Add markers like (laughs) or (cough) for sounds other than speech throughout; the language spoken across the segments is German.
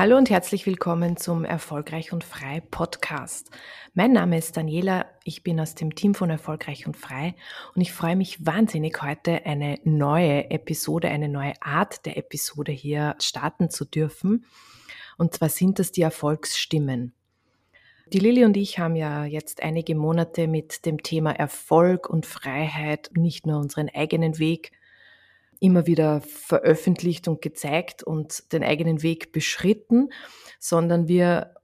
Hallo und herzlich willkommen zum Erfolgreich und Frei Podcast. Mein Name ist Daniela, ich bin aus dem Team von Erfolgreich und Frei und ich freue mich wahnsinnig heute eine neue Episode, eine neue Art der Episode hier starten zu dürfen. Und zwar sind das die Erfolgsstimmen. Die Lilly und ich haben ja jetzt einige Monate mit dem Thema Erfolg und Freiheit nicht nur unseren eigenen Weg immer wieder veröffentlicht und gezeigt und den eigenen Weg beschritten, sondern wir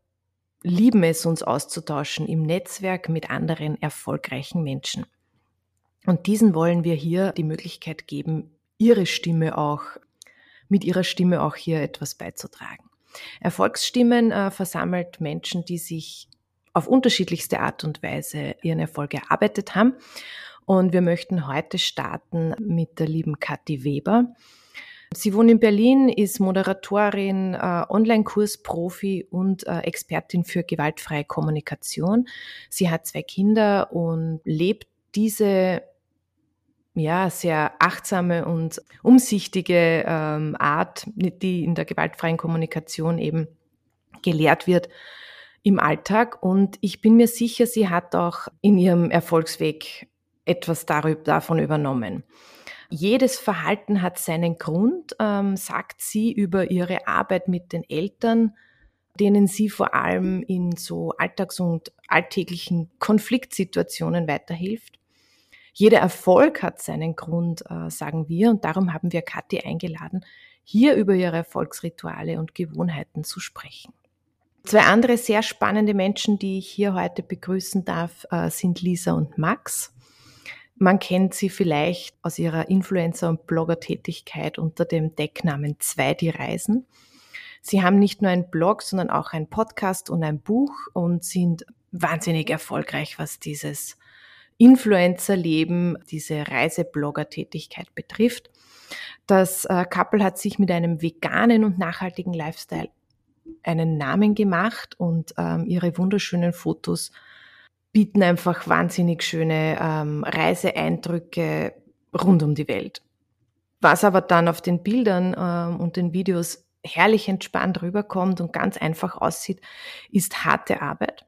lieben es, uns auszutauschen im Netzwerk mit anderen erfolgreichen Menschen. Und diesen wollen wir hier die Möglichkeit geben, ihre Stimme auch, mit ihrer Stimme auch hier etwas beizutragen. Erfolgsstimmen äh, versammelt Menschen, die sich auf unterschiedlichste Art und Weise ihren Erfolg erarbeitet haben und wir möchten heute starten mit der lieben Kathi Weber. Sie wohnt in Berlin, ist Moderatorin, äh, Online-Kursprofi und äh, Expertin für gewaltfreie Kommunikation. Sie hat zwei Kinder und lebt diese ja, sehr achtsame und umsichtige ähm, Art, die in der gewaltfreien Kommunikation eben gelehrt wird, im Alltag. Und ich bin mir sicher, sie hat auch in ihrem Erfolgsweg etwas darüber, davon übernommen. Jedes Verhalten hat seinen Grund, ähm, sagt sie über ihre Arbeit mit den Eltern, denen sie vor allem in so alltags- und alltäglichen Konfliktsituationen weiterhilft. Jeder Erfolg hat seinen Grund, äh, sagen wir, und darum haben wir Kathi eingeladen, hier über ihre Erfolgsrituale und Gewohnheiten zu sprechen. Zwei andere sehr spannende Menschen, die ich hier heute begrüßen darf, äh, sind Lisa und Max. Man kennt sie vielleicht aus ihrer Influencer- und Blogger-Tätigkeit unter dem Decknamen Zwei die Reisen. Sie haben nicht nur einen Blog, sondern auch einen Podcast und ein Buch und sind wahnsinnig erfolgreich, was dieses Influencer-Leben, diese Reiseblogger-Tätigkeit betrifft. Das äh, Couple hat sich mit einem veganen und nachhaltigen Lifestyle einen Namen gemacht und ähm, ihre wunderschönen Fotos bieten einfach wahnsinnig schöne ähm, Reiseeindrücke rund um die Welt. Was aber dann auf den Bildern ähm, und den Videos herrlich entspannt rüberkommt und ganz einfach aussieht, ist harte Arbeit.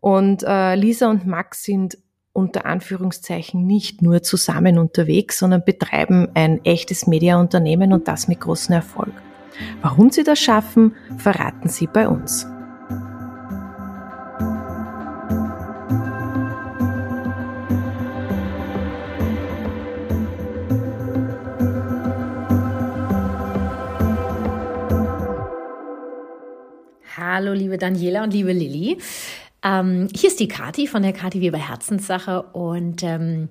Und äh, Lisa und Max sind unter Anführungszeichen nicht nur zusammen unterwegs, sondern betreiben ein echtes Mediaunternehmen und das mit großem Erfolg. Warum sie das schaffen, verraten sie bei uns. Hallo, liebe Daniela und liebe Lilly. Ähm, hier ist die Kati von der Kati Weber Herzenssache und ähm,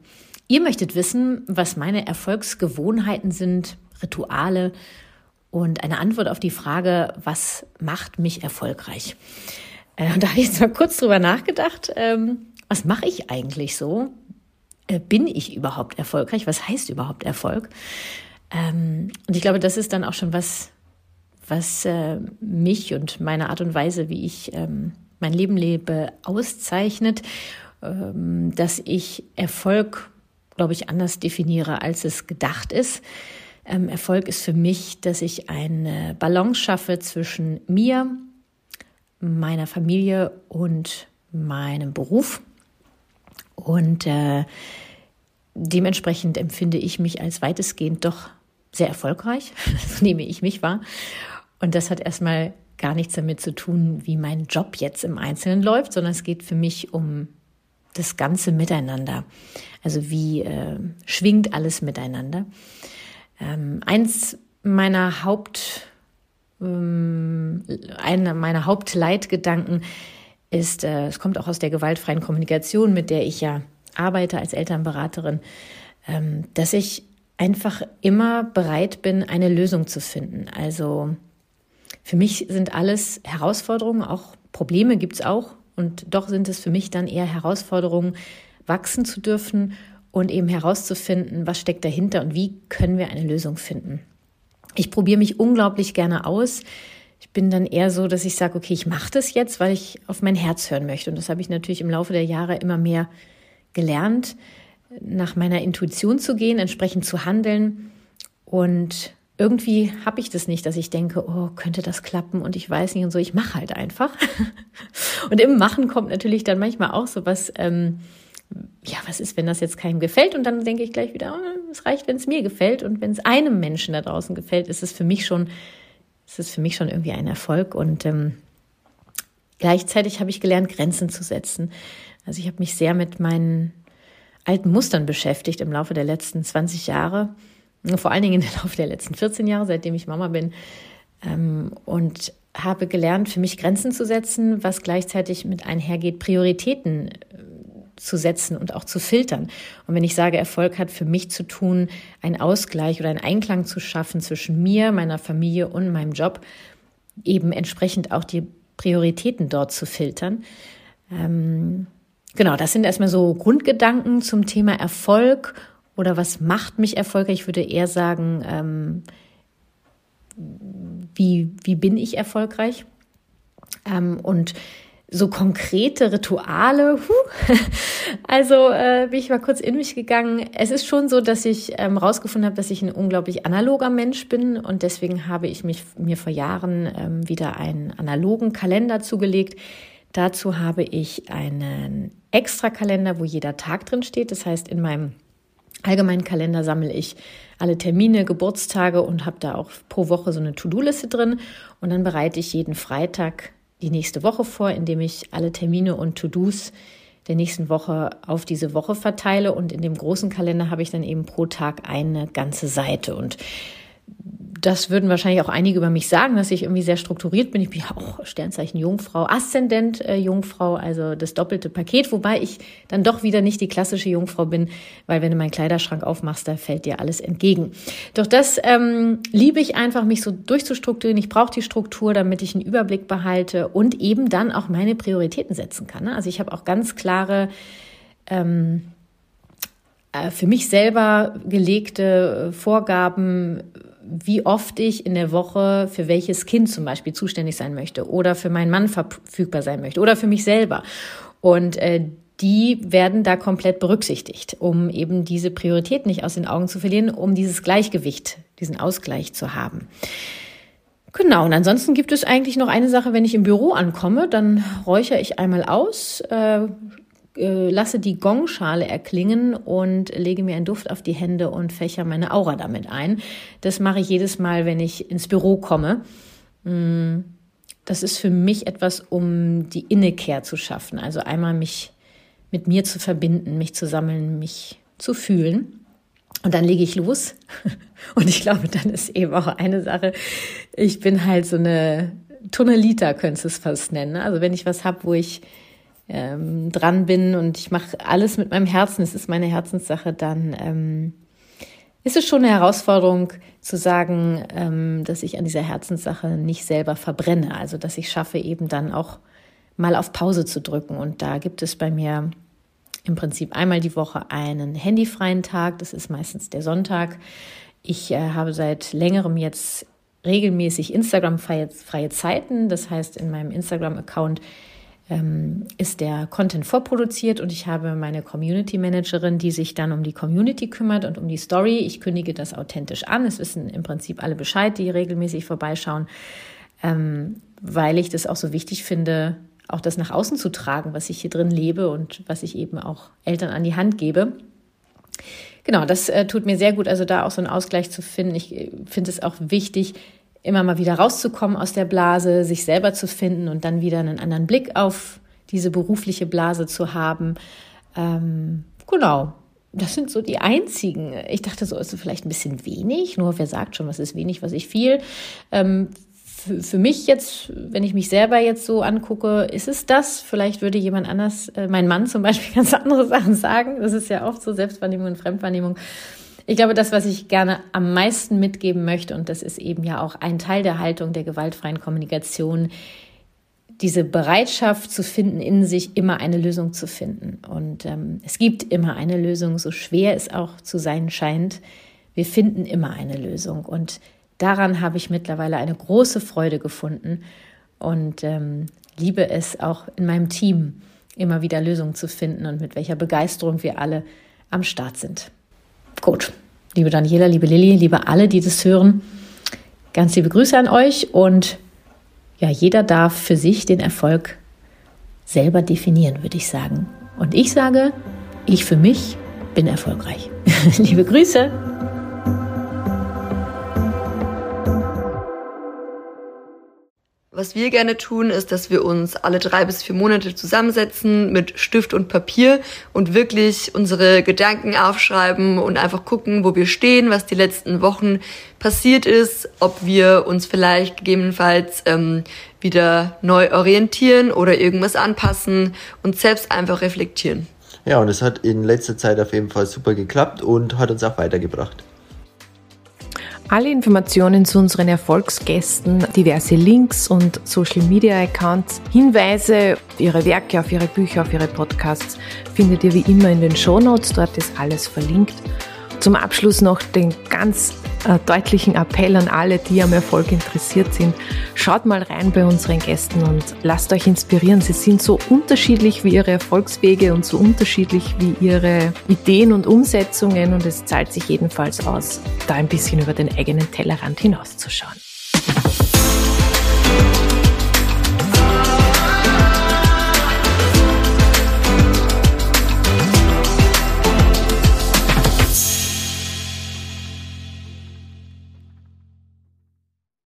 ihr möchtet wissen, was meine Erfolgsgewohnheiten sind, Rituale und eine Antwort auf die Frage, was macht mich erfolgreich? Äh, und da habe ich jetzt mal kurz drüber nachgedacht, ähm, was mache ich eigentlich so? Äh, bin ich überhaupt erfolgreich? Was heißt überhaupt Erfolg? Ähm, und ich glaube, das ist dann auch schon was, was äh, mich und meine Art und Weise, wie ich ähm, mein Leben lebe, auszeichnet, ähm, dass ich Erfolg, glaube ich, anders definiere, als es gedacht ist. Ähm, Erfolg ist für mich, dass ich eine Balance schaffe zwischen mir, meiner Familie und meinem Beruf. Und äh, dementsprechend empfinde ich mich als weitestgehend doch sehr erfolgreich, (laughs) so nehme ich mich wahr. Und das hat erstmal gar nichts damit zu tun, wie mein Job jetzt im Einzelnen läuft, sondern es geht für mich um das ganze Miteinander. Also wie äh, schwingt alles miteinander. Ähm, eins meiner Haupt, ähm, einer meiner Hauptleitgedanken ist, äh, es kommt auch aus der gewaltfreien Kommunikation, mit der ich ja arbeite als Elternberaterin, ähm, dass ich einfach immer bereit bin, eine Lösung zu finden. Also für mich sind alles Herausforderungen, auch Probleme gibt es auch. Und doch sind es für mich dann eher Herausforderungen, wachsen zu dürfen und eben herauszufinden, was steckt dahinter und wie können wir eine Lösung finden. Ich probiere mich unglaublich gerne aus. Ich bin dann eher so, dass ich sage, okay, ich mache das jetzt, weil ich auf mein Herz hören möchte. Und das habe ich natürlich im Laufe der Jahre immer mehr gelernt, nach meiner Intuition zu gehen, entsprechend zu handeln. Und irgendwie habe ich das nicht, dass ich denke, oh, könnte das klappen und ich weiß nicht und so. Ich mache halt einfach. (laughs) und im Machen kommt natürlich dann manchmal auch so was, ähm, ja, was ist, wenn das jetzt keinem gefällt? Und dann denke ich gleich wieder, oh, es reicht, wenn es mir gefällt. Und wenn es einem Menschen da draußen gefällt, ist es für mich schon, ist es für mich schon irgendwie ein Erfolg. Und ähm, gleichzeitig habe ich gelernt, Grenzen zu setzen. Also ich habe mich sehr mit meinen alten Mustern beschäftigt im Laufe der letzten 20 Jahre. Vor allen Dingen im Laufe der letzten 14 Jahre, seitdem ich Mama bin. Ähm, und habe gelernt, für mich Grenzen zu setzen, was gleichzeitig mit einhergeht, Prioritäten zu setzen und auch zu filtern. Und wenn ich sage, Erfolg hat für mich zu tun, einen Ausgleich oder einen Einklang zu schaffen zwischen mir, meiner Familie und meinem Job, eben entsprechend auch die Prioritäten dort zu filtern. Ähm, genau, das sind erstmal so Grundgedanken zum Thema Erfolg oder was macht mich erfolgreich. Ich würde eher sagen, ähm, wie, wie bin ich erfolgreich? Ähm, und so konkrete Rituale. Huh. (laughs) Also äh, bin ich mal kurz in mich gegangen. Es ist schon so, dass ich ähm, habe, dass ich ein unglaublich analoger Mensch bin und deswegen habe ich mich mir vor Jahren ähm, wieder einen analogen Kalender zugelegt. Dazu habe ich einen extra Kalender, wo jeder Tag drin steht. Das heißt, in meinem allgemeinen Kalender sammle ich alle Termine, Geburtstage und habe da auch pro Woche so eine To-Do-Liste drin. Und dann bereite ich jeden Freitag die nächste Woche vor, indem ich alle Termine und To-Dos der nächsten Woche auf diese Woche verteile. Und in dem großen Kalender habe ich dann eben pro Tag eine ganze Seite. Und das würden wahrscheinlich auch einige über mich sagen, dass ich irgendwie sehr strukturiert bin. Ich bin ja auch Sternzeichen Jungfrau, Aszendent äh, Jungfrau, also das doppelte Paket, wobei ich dann doch wieder nicht die klassische Jungfrau bin, weil wenn du meinen Kleiderschrank aufmachst, da fällt dir alles entgegen. Doch das ähm, liebe ich einfach, mich so durchzustrukturieren. Ich brauche die Struktur, damit ich einen Überblick behalte und eben dann auch meine Prioritäten setzen kann. Ne? Also ich habe auch ganz klare ähm, äh, für mich selber gelegte äh, Vorgaben, wie oft ich in der Woche für welches Kind zum Beispiel zuständig sein möchte oder für meinen Mann verfügbar sein möchte oder für mich selber. Und äh, die werden da komplett berücksichtigt, um eben diese Priorität nicht aus den Augen zu verlieren, um dieses Gleichgewicht, diesen Ausgleich zu haben. Genau, und ansonsten gibt es eigentlich noch eine Sache, wenn ich im Büro ankomme, dann räuchere ich einmal aus, äh, äh, lasse die Gongschale erklingen und lege mir einen Duft auf die Hände und fächer meine Aura damit ein. Das mache ich jedes Mal, wenn ich ins Büro komme. Mm, das ist für mich etwas, um die Innekehr zu schaffen. Also einmal mich mit mir zu verbinden, mich zu sammeln, mich zu fühlen. Und dann lege ich los. (laughs) Und ich glaube, dann ist eben auch eine Sache, ich bin halt so eine Tunnelita, könntest du es fast nennen. Also wenn ich was habe, wo ich ähm, dran bin und ich mache alles mit meinem Herzen, es ist meine Herzenssache, dann ähm, ist es schon eine Herausforderung zu sagen, ähm, dass ich an dieser Herzenssache nicht selber verbrenne. Also dass ich schaffe, eben dann auch mal auf Pause zu drücken. Und da gibt es bei mir im Prinzip einmal die Woche einen handyfreien Tag. Das ist meistens der Sonntag. Ich äh, habe seit längerem jetzt regelmäßig Instagram-freie Zeiten. Das heißt, in meinem Instagram-Account ähm, ist der Content vorproduziert und ich habe meine Community Managerin, die sich dann um die Community kümmert und um die Story. Ich kündige das authentisch an. Es wissen im Prinzip alle Bescheid, die regelmäßig vorbeischauen, ähm, weil ich das auch so wichtig finde, auch das nach außen zu tragen, was ich hier drin lebe und was ich eben auch Eltern an die Hand gebe. Genau, das äh, tut mir sehr gut, also da auch so einen Ausgleich zu finden. Ich äh, finde es auch wichtig, immer mal wieder rauszukommen aus der Blase, sich selber zu finden und dann wieder einen anderen Blick auf diese berufliche Blase zu haben. Ähm, genau. Das sind so die einzigen. Ich dachte, so ist es vielleicht ein bisschen wenig. Nur wer sagt schon, was ist wenig, was ist viel. Ähm, für, für mich jetzt, wenn ich mich selber jetzt so angucke, ist es das. Vielleicht würde jemand anders, äh, mein Mann zum Beispiel, (laughs) ganz andere Sachen sagen. Das ist ja oft so Selbstwahrnehmung und Fremdwahrnehmung. Ich glaube, das, was ich gerne am meisten mitgeben möchte, und das ist eben ja auch ein Teil der Haltung der gewaltfreien Kommunikation, diese Bereitschaft zu finden, in sich immer eine Lösung zu finden. Und ähm, es gibt immer eine Lösung, so schwer es auch zu sein scheint. Wir finden immer eine Lösung. Und daran habe ich mittlerweile eine große Freude gefunden und ähm, liebe es auch in meinem Team immer wieder Lösungen zu finden und mit welcher Begeisterung wir alle am Start sind. Gut, liebe Daniela, liebe Lilly, liebe alle, die das hören, ganz liebe Grüße an euch und ja, jeder darf für sich den Erfolg selber definieren, würde ich sagen. Und ich sage, ich für mich bin erfolgreich. (laughs) Liebe Grüße. Was wir gerne tun, ist, dass wir uns alle drei bis vier Monate zusammensetzen mit Stift und Papier und wirklich unsere Gedanken aufschreiben und einfach gucken, wo wir stehen, was die letzten Wochen passiert ist, ob wir uns vielleicht gegebenenfalls ähm, wieder neu orientieren oder irgendwas anpassen und selbst einfach reflektieren. Ja, und es hat in letzter Zeit auf jeden Fall super geklappt und hat uns auch weitergebracht. Alle Informationen zu unseren Erfolgsgästen, diverse Links und Social Media Accounts, Hinweise auf ihre Werke, auf ihre Bücher, auf ihre Podcasts findet ihr wie immer in den Show Notes. Dort ist alles verlinkt. Zum Abschluss noch den ganz äh, deutlichen Appell an alle, die am Erfolg interessiert sind. Schaut mal rein bei unseren Gästen und lasst euch inspirieren. Sie sind so unterschiedlich wie ihre Erfolgswege und so unterschiedlich wie ihre Ideen und Umsetzungen und es zahlt sich jedenfalls aus, da ein bisschen über den eigenen Tellerrand hinauszuschauen.